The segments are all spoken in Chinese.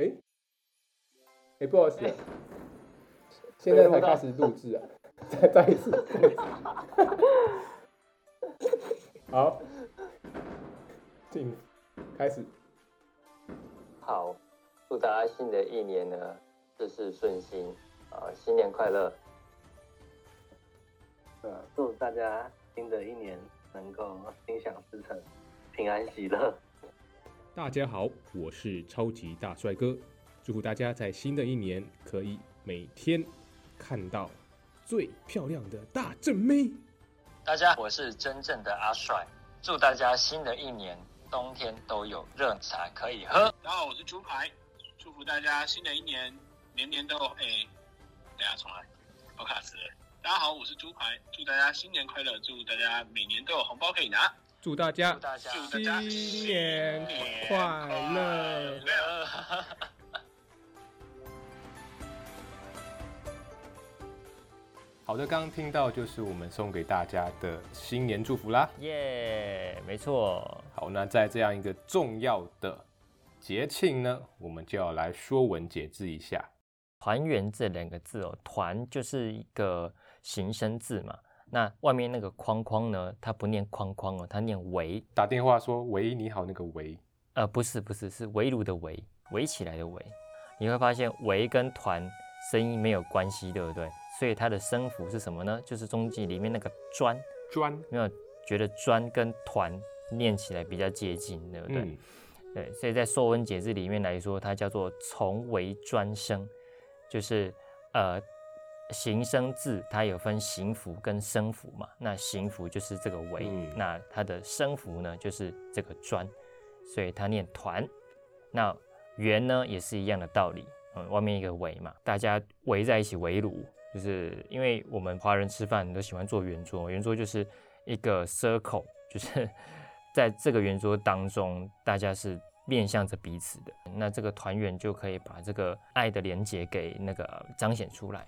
哎，哎，不好意思，现在才开始录制啊，再再一次，好，进开始。好，祝大家新的一年呢事事顺心啊，新年快乐！呃，祝大家新的一年能够心想事成，平安喜乐。大家好，我是超级大帅哥，祝福大家在新的一年可以每天看到最漂亮的大正妹。大家，我是真正的阿帅，祝大家新的一年冬天都有热茶可以喝。大家好，我是猪排，祝福大家新的一年年年都哎，等下重来，好卡词。大家好，我是猪排，祝大家新年快乐，祝大家每年都有红包可以拿，祝大家新年快乐。好的，刚刚听到就是我们送给大家的新年祝福啦。耶，没错。好，那在这样一个重要的节庆呢，我们就要来说文解字一下。团圆这两个字哦，团就是一个形声字嘛。那外面那个框框呢，它不念框框哦，它念围。打电话说喂，你好，那个围，呃，不是不是，是围炉的围，围起来的围。你会发现围跟团声音没有关系，对不对？所以它的声符是什么呢？就是中记里面那个砖砖，没有觉得砖跟团念起来比较接近，对不对？嗯，对，所以在《说文解字》里面来说，它叫做从为专声，就是呃形声字，它有分形符跟声符嘛。那形符就是这个为，嗯那它的声符呢就是这个专，所以它念团。那圆呢也是一样的道理，嗯，外面一个围嘛，大家围在一起围炉，就是因为我们华人吃饭都喜欢做圆桌，圆桌就是一个 circle，就是 在这个圆桌当中，大家是面向着彼此的，那这个团圆就可以把这个爱的连接给那个彰显出来。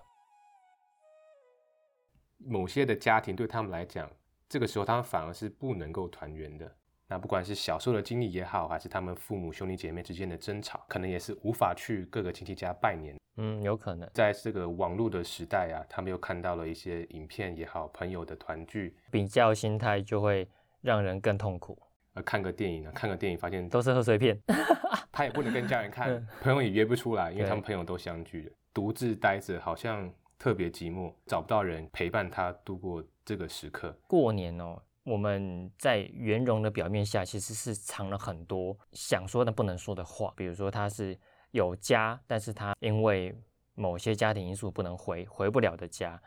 某些的家庭对他们来讲，这个时候他们反而是不能够团圆的。那不管是小时候的经历也好，还是他们父母兄弟姐妹之间的争吵，可能也是无法去各个亲戚家拜年。嗯，有可能。在这个网络的时代啊，他们又看到了一些影片也好，朋友的团聚，比较心态就会让人更痛苦，呃，看个电影啊，看个电影发现都是贺岁片。他也不能跟家人看嗯，朋友也约不出来，因为他们朋友都相聚了，独自待着好像特别寂寞，找不到人陪伴他度过这个时刻。过年哦，我们在圆融的表面下，其实是藏了很多想说但不能说的话。比如说，他是有家，但是他因为某些家庭因素不能回，回不了的家。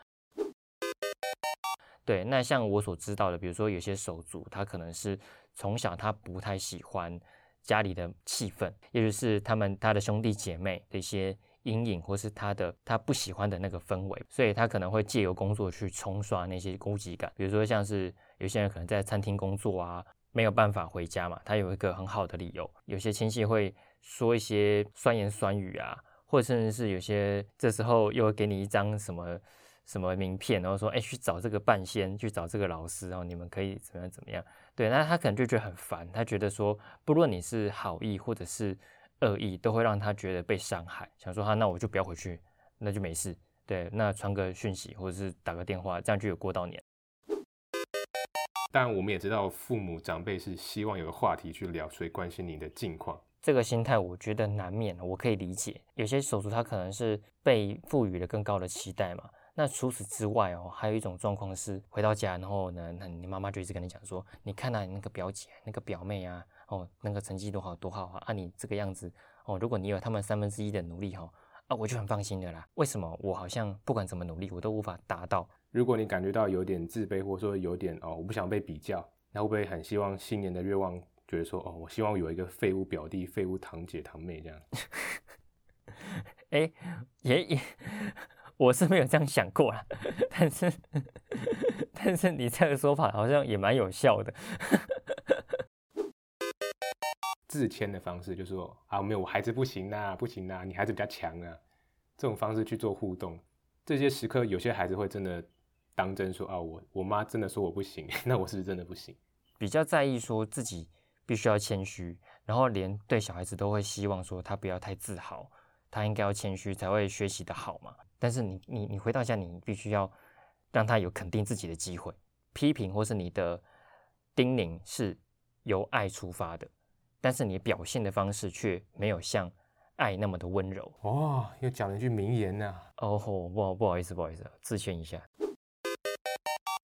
对，那像我所知道的，比如说有些手足，他可能是从小他不太喜欢家里的气氛，也就是他们他的兄弟姐妹的一些阴影，或是他的他不喜欢的那个氛围，所以他可能会借由工作去冲刷那些孤寂感。比如说像是有些人可能在餐厅工作啊，没有办法回家嘛，他有一个很好的理由。有些亲戚会说一些酸言酸语啊，或者甚至是有些这时候又会给你一张什么什么名片，然后说，哎，去找这个半仙，去找这个老师，然后你们可以怎么样怎么样。对，那他可能就觉得很烦，他觉得说，不论你是好意或者是恶意，都会让他觉得被伤害，想说他那我就不要回去，那就没事。对，那传个讯息或者是打个电话，这样就有过到年。但我们也知道，父母长辈是希望有个话题去聊，所以关心你的近况。这个心态，我觉得难免，我可以理解。有些手足他可能是被赋予了更高的期待嘛。那除此之外哦，还有一种状况是回到家，然后呢，那你妈妈就一直跟你讲说，你看啊，你那个表姐、那个表妹啊，哦，那个成绩多好多好啊，啊，你这个样子哦，如果你有他们三分之一的努力哈、哦，啊，我就很放心的啦。为什么我好像不管怎么努力，我都无法达到？如果你感觉到有点自卑，或者说有点哦，我不想被比较，那会不会很希望新年的愿望，觉得说哦，我希望有一个废物表弟、废物堂姐、堂妹这样？哎，也也，我是没有这样想过啦，但是 但是你这个说法好像也蛮有效的。自谦的方式，就是说啊，没有，我孩子不行啦，不行啦，你孩子比较强啊，这种方式去做互动。这些时刻，有些孩子会真的当真说啊，我我妈真的说我不行，那我是不是真的不行？比较在意说自己必须要谦虚，然后连对小孩子都会希望说他不要太自豪，他应该要谦虚才会学习的好嘛。但是你你你回到家，你必须要让他有肯定自己的机会，批评或是你的叮咛是由爱出发的，但是你表现的方式却没有像爱那么的温柔。哦，又讲了一句名言呐、哦吼，不好不好意思不好意思，自谦一下。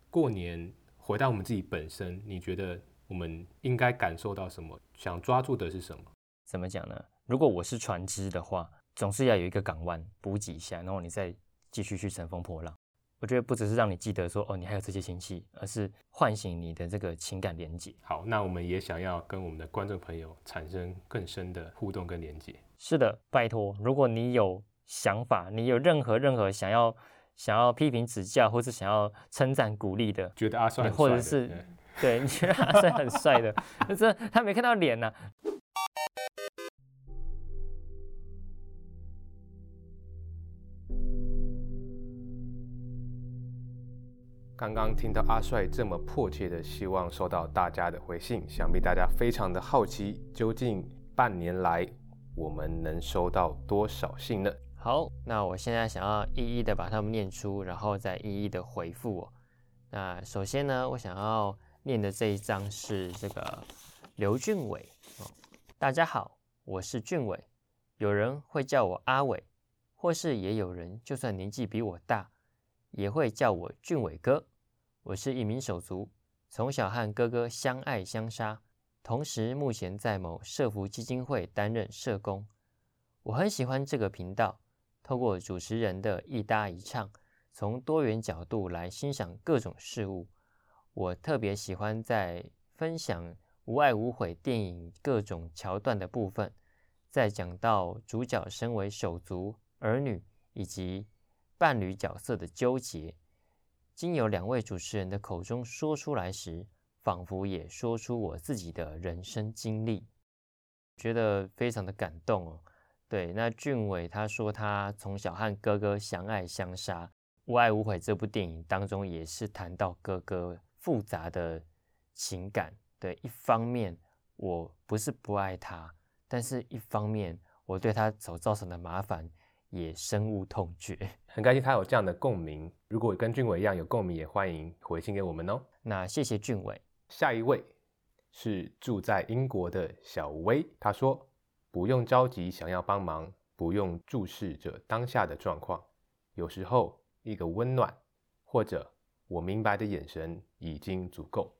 过年回到我们自己本身，你觉得我们应该感受到什么？想抓住的是什么？怎么讲呢？如果我是船只的话，总是要有一个港湾补给一下，然后你再继续去乘风破浪。我觉得不只是让你记得说哦，你还有这些亲戚，而是唤醒你的这个情感连接。好，那我们也想要跟我们的观众朋友产生更深的互动跟连接。是的，拜托，如果你有想法，你有任何任何想要想要批评指教，或是想要称赞鼓励的，觉得阿帅很帅或者是对对你觉得阿帅很帅的，可是他没看到脸呐、刚刚听到阿帅这么迫切的希望收到大家的回信，想必大家非常的好奇，究竟半年来我们能收到多少信呢？好，那我现在想要一一的把它们念出，然后再一一的回复我。那首先呢，我想要念的这一张是这个刘俊伟哦。大家好，我是俊伟，有人会叫我阿伟，或是也有人就算年纪比我大，也会叫我俊伟哥。我是一名手足，从小和哥哥相爱相杀，同时目前在某社福基金会担任社工。我很喜欢这个频道，透过主持人的一搭一唱，从多元角度来欣赏各种事物。我特别喜欢在分享无爱无悔电影各种桥段的部分，在讲到主角身为手足、儿女以及伴侣角色的纠结，经由两位主持人的口中说出来时，仿佛也说出我自己的人生经历，觉得非常的感动哦。对，那俊伟他说他从小和哥哥相爱相杀，《无爱无悔》这部电影当中也是谈到哥哥复杂的情感。对，一方面我不是不爱他，但是一方面我对他所造成的麻烦也深恶痛绝。很开心他有这样的共鸣。如果跟俊伟一样有共鸣，也欢迎回信给我们哦。那谢谢俊伟。下一位是住在英国的小薇，她说：“不用着急，想要帮忙，不用注视着当下的状况，有时候一个温暖或者我明白的眼神已经足够。”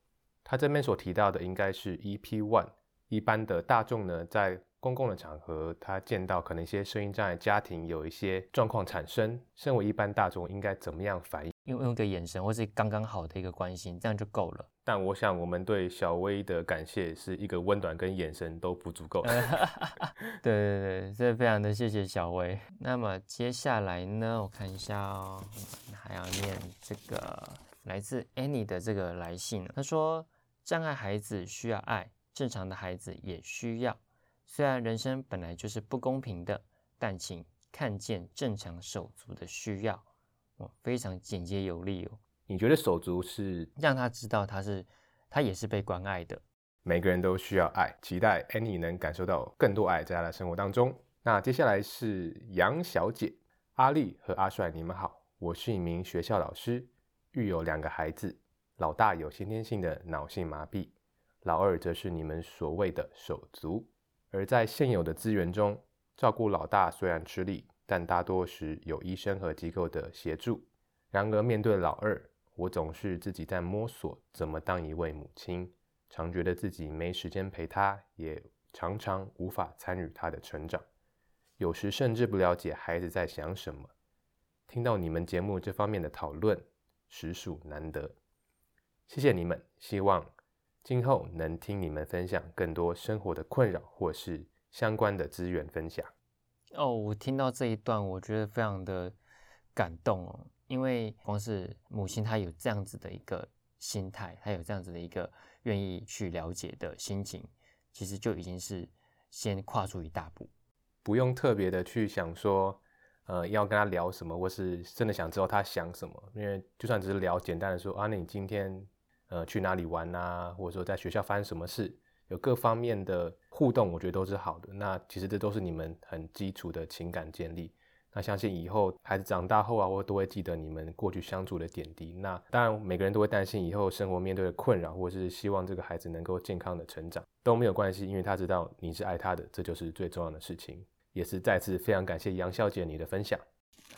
他这边所提到的应该是 EP One。一般的大众呢，在公共的场合，他见到可能一些声音障碍家庭有一些状况产生，身为一般大众应该怎么样反应？用用个眼神或是刚刚好的一个关心，这样就够了。但我想，我们对小薇的感谢是一个温暖跟眼神都不足够。对对对，这非常的谢谢小薇。那么接下来呢，我看一下哦，还要念这个来自 Annie 的这个来信。他说，障碍孩子需要爱，正常的孩子也需要。虽然人生本来就是不公平的，但请看见正常手足的需要。哦，非常简洁有力哦，你觉得手足是让他知道他是他也是被关爱的。每个人都需要爱，期待 Annie 能感受到更多爱在她的生活当中。那接下来是杨小姐，阿丽和阿帅，你们好，我是一名学校老师，育有两个孩子，老大有先天性的脑性麻痹，老二则是你们所谓的手足。而在现有的资源中，照顾老大虽然吃力，但大多时有医生和机构的协助。然而面对老二，我总是自己在摸索怎么当一位母亲，常觉得自己没时间陪他，也常常无法参与他的成长，有时甚至不了解孩子在想什么。听到你们节目这方面的讨论，实属难得，谢谢你们。希望今后能听你们分享更多生活的困扰或是相关的资源分享。哦，我听到这一段，我觉得非常的感动哦，因为光是母亲她有这样子的一个心态，她有这样子的一个愿意去了解的心情，其实就已经是先跨出一大步。不用特别的去想说，呃，要跟他聊什么，或是真的想知道他想什么，因为就算只是聊简单的说啊，那你今天呃去哪里玩啊，或者说在学校发生什么事，有各方面的互动，我觉得都是好的。那其实这都是你们很基础的情感建立。那相信以后孩子长大后啊，我都会记得你们过去相处的点滴。那当然，每个人都会担心以后生活面对的困扰，或是希望这个孩子能够健康的成长都没有关系，因为他知道你是爱他的，这就是最重要的事情。也是再次非常感谢杨小姐你的分享。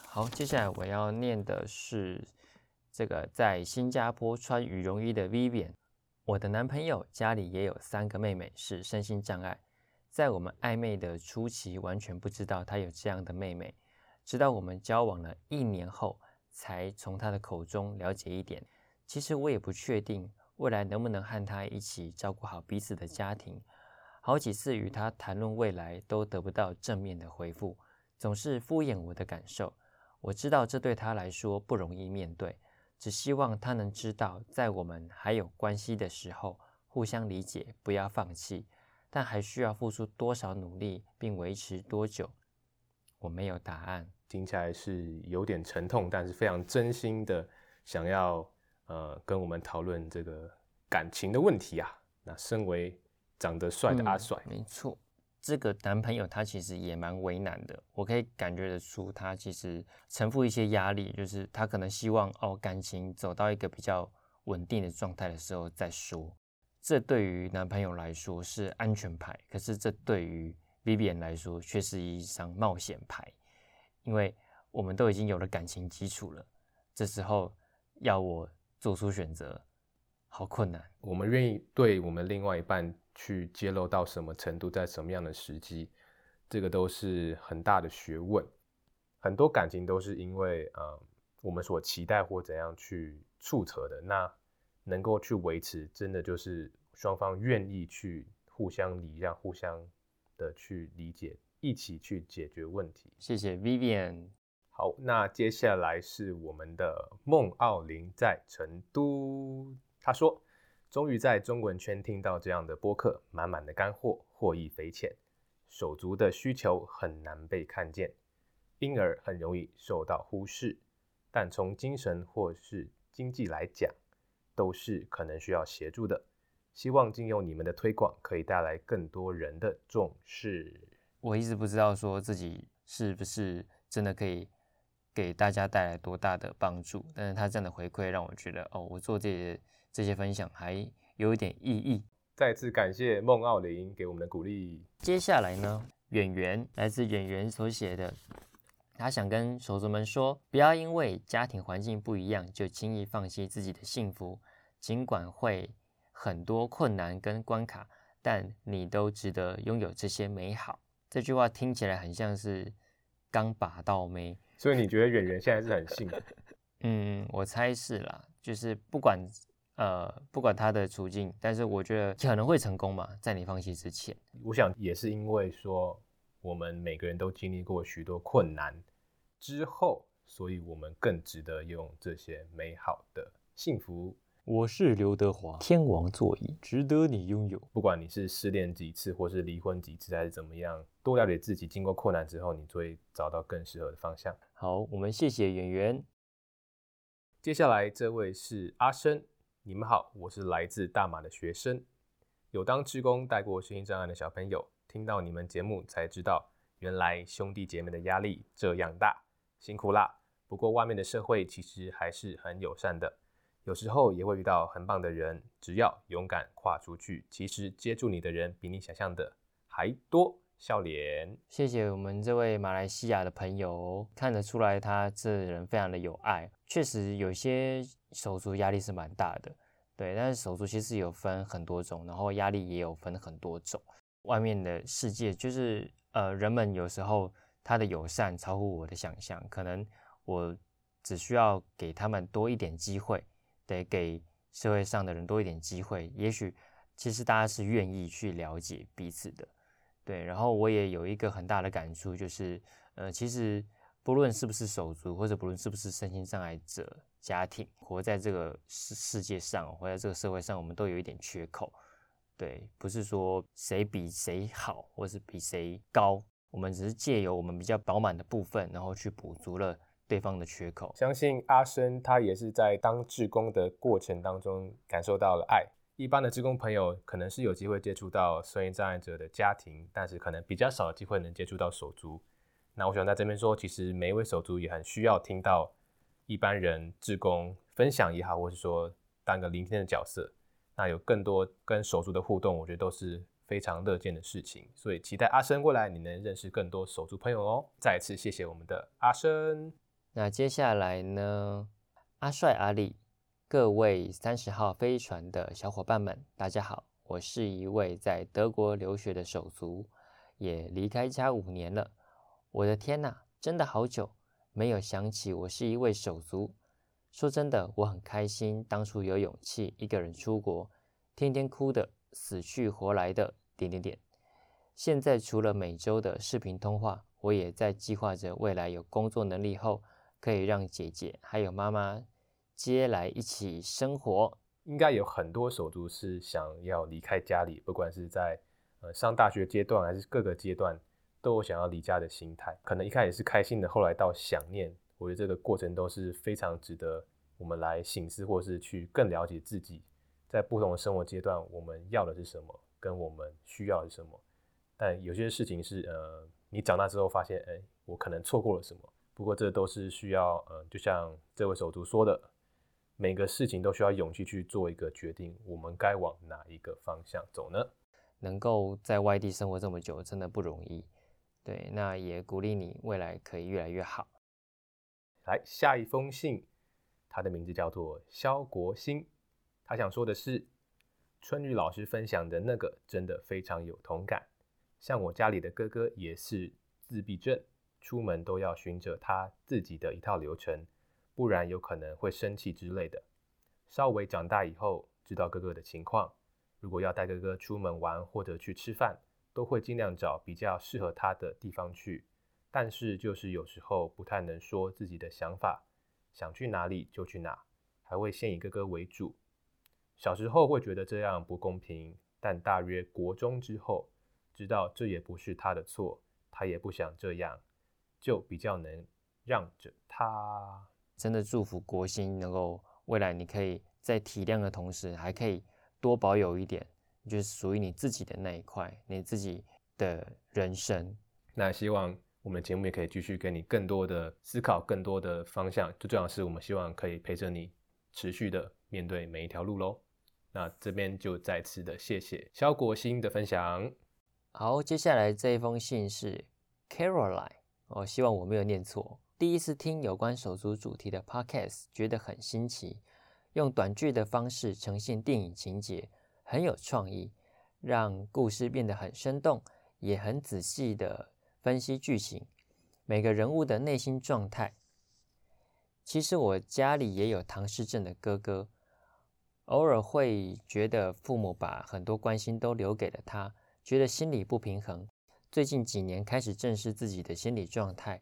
好，接下来我要念的是这个在新加坡穿羽绒衣的 Vivian。我的男朋友家里也有三个妹妹，是身心障碍。在我们暧昧的初期，完全不知道他有这样的妹妹，直到我们交往了一年后，才从他的口中了解一点。其实我也不确定未来能不能和他一起照顾好彼此的家庭。好几次与他谈论未来，都得不到正面的回复，总是敷衍我的感受。我知道这对他来说不容易面对。只希望他能知道，在我们还有关系的时候，互相理解，不要放弃。但还需要付出多少努力，并维持多久，我没有答案。听起来是有点沉痛，但是非常真心的想要呃跟我们讨论这个感情的问题啊。那身为长得帅的阿帅，没错。这个男朋友他其实也蛮为难的，我可以感觉得出他其实承负一些压力，就是他可能希望哦感情走到一个比较稳定的状态的时候再说。这对于男朋友来说是安全牌，可是这对于 Vivian 来说却是一张冒险牌，因为我们都已经有了感情基础了，这时候要我做出选择，好困难。我们愿意对我们另外一半。去揭露到什么程度，在什么样的时机，这个都是很大的学问。很多感情都是因为呃我们所期待或怎样去促成的，那能够去维持，真的就是双方愿意去互相礼让、互相的去理解，一起去解决问题。谢谢 Vivian。好，那接下来是我们的孟奥林在成都，他说。终于在中文圈听到这样的播客，满满的干货，获益匪浅。手足的需求很难被看见，因而很容易受到忽视。但从精神或是经济来讲，都是可能需要协助的。希望经由你们的推广，可以带来更多人的重视。我一直不知道说自己是不是真的可以给大家带来多大的帮助，但是他这样的回馈让我觉得，哦，我做这些。这些分享还有一点意义。再次感谢孟奥林给我们的鼓励。接下来呢，演员来自演员所写的，他想跟手足们说：不要因为家庭环境不一样就轻易放弃自己的幸福，尽管会很多困难跟关卡，但你都值得拥有这些美好。这句话听起来很像是刚拔到没，所以你觉得演员现在是很幸福？嗯，我猜是啦，就是不管。呃，不管他的处境，但是我觉得可能会成功嘛，在你放弃之前。我想也是因为说，我们每个人都经历过许多困难之后，所以我们更值得用这些美好的幸福。我是刘德华，天王座椅值得你拥有。不管你是失恋几次，或是离婚几次，还是怎么样，多了解自己，经过困难之后，你就会找到更适合的方向。好，我们谢谢演员。接下来这位是阿生。你们好，我是来自大马的学生，有当职工带过身心障碍的小朋友，听到你们节目才知道，原来兄弟姐妹的压力这样大，辛苦啦。不过外面的社会其实还是很友善的，有时候也会遇到很棒的人，只要勇敢跨出去，其实接住你的人比你想象的还多。笑脸，谢谢我们这位马来西亚的朋友，看得出来他这人非常的有爱。确实有些手足压力是蛮大的，对，但是手足其实有分很多种，然后压力也有分很多种。外面的世界就是呃，人们有时候他的友善超乎我的想象，可能我只需要给他们多一点机会，得给社会上的人多一点机会，也许其实大家是愿意去了解彼此的。对，然后我也有一个很大的感触，就是，呃，其实不论是不是手足，或者不论是不是身心障碍者家庭，活在这个世世界上，活在这个社会上，我们都有一点缺口。对，不是说谁比谁好，或是比谁高，我们只是借由我们比较饱满的部分，然后去补足了对方的缺口。相信阿生他也是在当志工的过程当中感受到了爱。一般的职工朋友可能是有机会接触到声音障碍者的家庭，但是可能比较少的机会能接触到手足。那我想在这边说，其实每一位手足也很需要听到一般人职工分享也好，或是说当个聆听的角色。那有更多跟手足的互动，我觉得都是非常乐见的事情。所以期待阿生过来你能认识更多手足朋友哦。再次谢谢我们的阿生。那接下来呢，阿帅、阿力，各位三十号飞船的小伙伴们，大家好，我是一位在德国留学的手足，也离开家五年了。我的天呐，真的好久没有想起我是一位手足。说真的，我很开心当初有勇气一个人出国，天天哭的死去活来的点点点。现在除了每周的视频通话，我也在计划着未来有工作能力后，可以让姐姐还有妈妈接来一起生活。应该有很多手足是想要离开家里，不管是在呃上大学阶段还是各个阶段，都有想要离家的心态。可能一开始是开心的，后来到想念。我觉得这个过程都是非常值得我们来醒思，或是去更了解自己，在不同的生活阶段，我们要的是什么，跟我们需要的是什么。但有些事情是，呃，你长大之后发现，哎，我可能错过了什么。不过这都是需要，呃，就像这位手足说的，每个事情都需要勇气去做一个决定，我们该往哪一个方向走呢？能够在外地生活这么久，真的不容易。对，那也鼓励你未来可以越来越好。来下一封信，他的名字叫做肖国兴。他想说的是，春雨老师分享的那个真的非常有同感。像我家里的哥哥也是自闭症，出门都要循着他自己的一套流程，不然有可能会生气之类的。稍微长大以后，知道哥哥的情况，如果要带哥哥出门玩或者去吃饭，都会尽量找比较适合他的地方去。但是就是有时候不太能说自己的想法，想去哪里就去哪，还会先以哥哥为主。小时候会觉得这样不公平，但大约国中之后，知道这也不是他的错，他也不想这样，就比较能让着他。真的祝福国兴能够未来，你可以在体谅的同时，还可以多保有一点，就是属于你自己的那一块，你自己的人生。那希望。我们的节目也可以继续给你更多的思考，更多的方向。最重要是，我们希望可以陪着你持续的面对每一条路喽。那这边就再次的谢谢肖国兴的分享。好，接下来这一封信是 Caroline，哦希望我没有念错。第一次听有关手足主题的 Podcast，觉得很新奇，用短剧的方式呈现电影情节，很有创意，让故事变得很生动，也很仔细的。分析剧情，每个人物的内心状态。其实我家里也有唐氏症的哥哥，偶尔会觉得父母把很多关心都留给了他，觉得心理不平衡。最近几年开始正视自己的心理状态，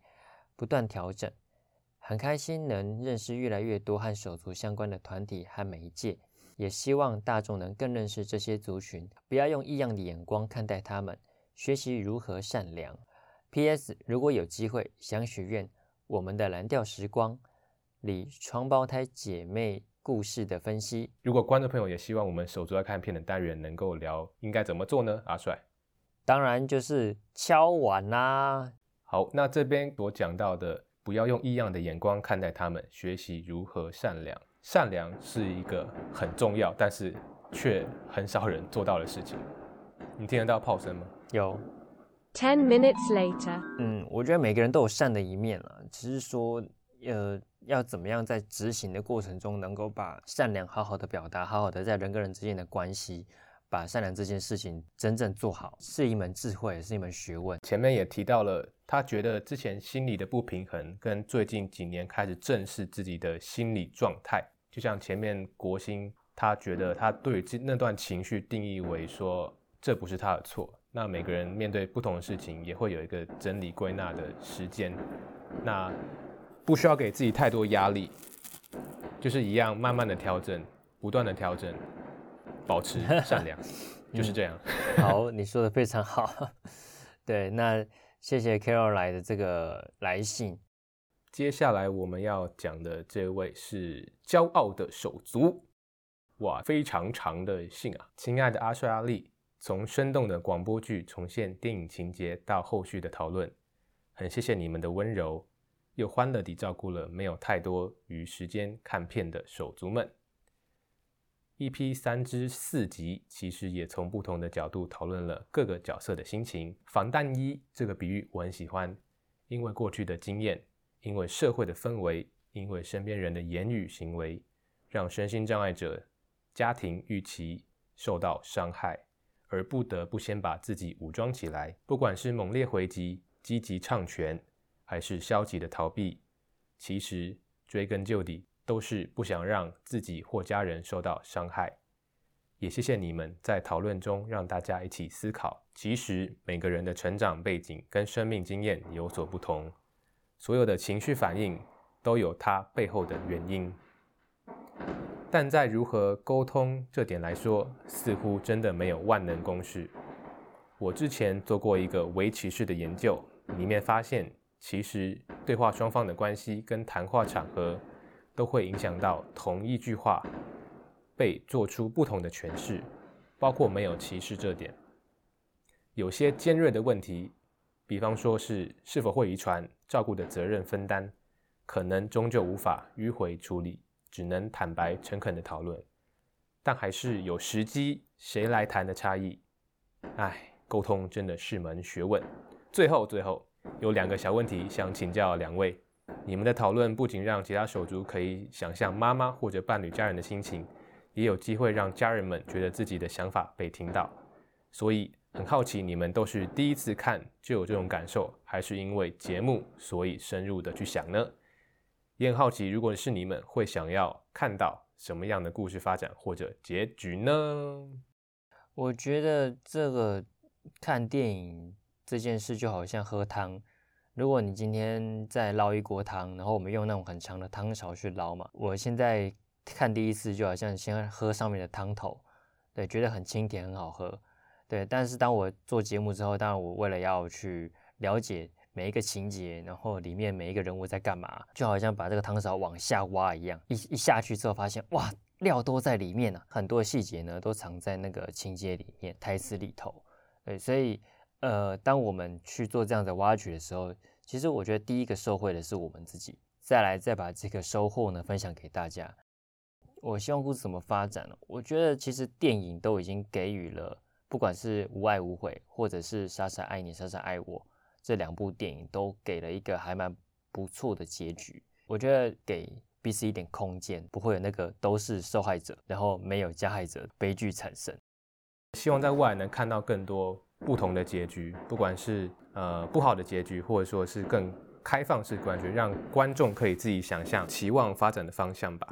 不断调整，很开心能认识越来越多和手足相关的团体和媒介，也希望大众能更认识这些族群，不要用异样的眼光看待他们，学习如何善良。P.S. 如果有机会，想许愿我们的蓝调时光里双胞胎姐妹故事的分析。如果观众朋友也希望我们手足要看片的单元能够聊，应该怎么做呢？阿帅，当然就是敲碗啦。好，那这边所讲到的，不要用异样的眼光看待他们，学习如何善良。善良是一个很重要，但是却很少人做到的事情。你听得到炮声吗？有。Ten minutes later，嗯，我觉得每个人都有善的一面了，只是说，呃，要怎么样在执行的过程中，能够把善良好好的表达，好好的在人跟人之间的关系，把善良这件事情真正做好，是一门智慧，也是一门学问。前面也提到了，他觉得之前心理的不平衡，跟最近几年开始正视自己的心理状态，就像前面国兴，他觉得他对这那段情绪定义为说，这不是他的错。那每个人面对不同的事情，也会有一个整理归纳的时间。那不需要给自己太多压力，就是一样慢慢的调整，不断的调整，保持善良，就是这样。好，你说的非常好。对，那谢谢 Carol 来的这个来信。接下来我们要讲的这位是骄傲的手足。哇，非常长的信啊！亲爱的阿帅阿力，从生动的广播剧重现电影情节到后续的讨论，很谢谢你们的温柔，又欢乐地照顾了没有太多余时间看片的手足们。EP 三之四集其实也从不同的角度讨论了各个角色的心情。防弹衣这个比喻我很喜欢，因为过去的经验，因为社会的氛围，因为身边人的言语行为，让身心障碍者家庭预期受到伤害，而不得不先把自己武装起来。不管是猛烈回击、积极唱权，还是消极的逃避，其实追根究底。都是不想让自己或家人受到伤害，也谢谢你们在讨论中让大家一起思考。其实每个人的成长背景跟生命经验有所不同，所有的情绪反应都有它背后的原因。但在如何沟通这点来说，似乎真的没有万能公式。我之前做过一个围棋式的研究，里面发现，其实对话双方的关系跟谈话场合。都会影响到同一句话被做出不同的诠释，包括没有歧视这点。有些尖锐的问题，比方说是是否会遗传、照顾的责任分担，可能终究无法迂回处理，只能坦白诚恳的讨论。但还是有时机谁来谈的差异。唉，沟通真的是门学问。最后，最后有两个小问题想请教两位。你们的讨论不仅让其他手足可以想象妈妈或者伴侣家人的心情，也有机会让家人们觉得自己的想法被听到。所以很好奇，你们都是第一次看就有这种感受，还是因为节目所以深入的去想呢？也很好奇，如果是你们，会想要看到什么样的故事发展或者结局呢？我觉得这个看电影这件事就好像喝汤。如果你今天在捞一锅汤，然后我们用那种很长的汤勺去捞嘛，我现在看第一次就好像先喝上面的汤头，对，觉得很清甜，很好喝，对。但是当我做节目之后，当然我为了要去了解每一个情节，然后里面每一个人物在干嘛，就好像把这个汤勺往下挖一样，一一下去之后发现，哇，料都在里面啊，很多细节呢都藏在那个情节里面、台词里头，对，所以。呃，当我们去做这样的挖掘的时候，其实我觉得第一个受惠的是我们自己，再来再把这个收获呢分享给大家。我希望故事怎么发展呢？我觉得其实电影都已经给予了，不管是无爱无悔，或者是傻傻爱你，傻傻爱我这两部电影都给了一个还蛮不错的结局。我觉得给彼此一点空间，不会有那个都是受害者，然后没有加害者悲剧产生。希望在未来能看到更多。不同的结局，不管是呃不好的结局，或者说是更开放式观觉，让观众可以自己想象、期望发展的方向吧。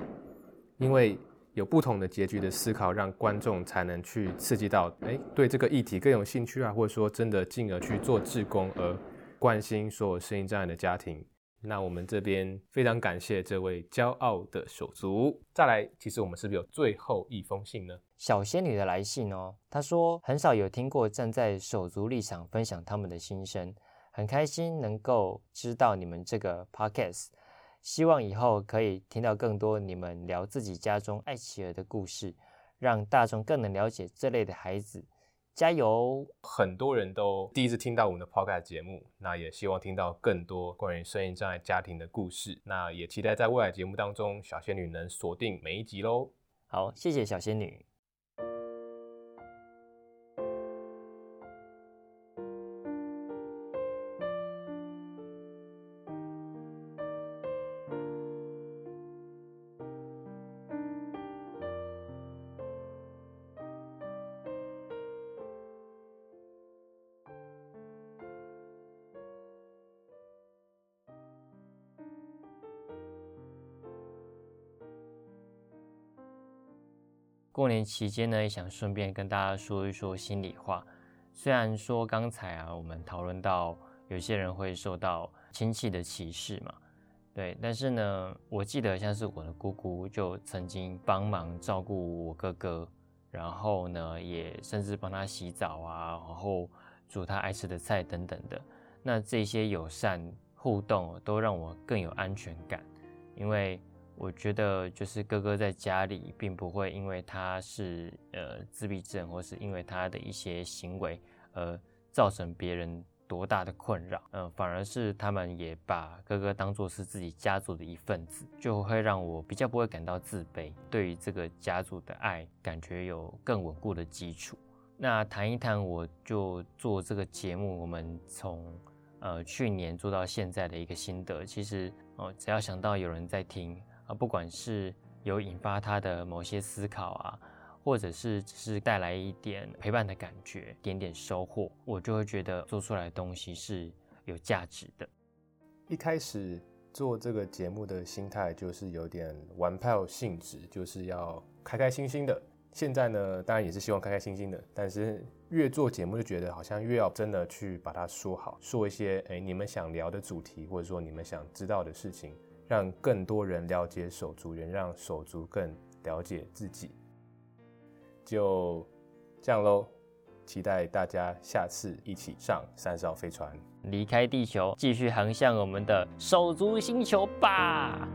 因为有不同的结局的思考，让观众才能去刺激到，哎，对这个议题更有兴趣啊，或者说真的进而去做志工，而关心所有声音障碍的家庭。那我们这边非常感谢这位骄傲的手足。再来，其实我们是不是有最后一封信呢？小仙女的来信哦，她说很少有听过站在手足立场分享他们的心声，很开心能够知道你们这个 podcast，希望以后可以听到更多你们聊自己家中爱企鹅的故事，让大众更能了解这类的孩子。加油！很多人都第一次听到我们的 Podcast 节目，那也希望听到更多关于声音障碍家庭的故事。那也期待在未来节目当中，小仙女能锁定每一集喽。好，谢谢小仙女。过年期间呢，也想顺便跟大家说一说心里话。虽然说刚才啊，我们讨论到有些人会受到亲戚的歧视嘛，对，但是呢，我记得像是我的姑姑就曾经帮忙照顾我哥哥，然后呢，也甚至帮他洗澡啊，然后煮他爱吃的菜等等的。那这些友善互动都让我更有安全感，因为。我觉得就是哥哥在家里，并不会因为他是呃自闭症，或是因为他的一些行为，而造成别人多大的困扰。嗯，反而是他们也把哥哥当做是自己家族的一份子，就会让我比较不会感到自卑，对于这个家族的爱，感觉有更稳固的基础。那谈一谈，我就做这个节目，我们从呃去年做到现在的一个心得。其实哦，只要想到有人在听啊，不管是有引发他的某些思考啊，或者是只是带来一点陪伴的感觉，点点收获，我就会觉得做出来的东西是有价值的。一开始做这个节目的心态就是有点玩票性质，就是要开开心心的。现在呢，当然也是希望开开心心的，但是越做节目就觉得好像越要真的去把它说好，说一些哎你们想聊的主题，或者说你们想知道的事情，让更多人了解手足人，让手足更了解自己。就这样喽，期待大家下次一起上三十号飞船，离开地球，继续航向我们的手足星球吧。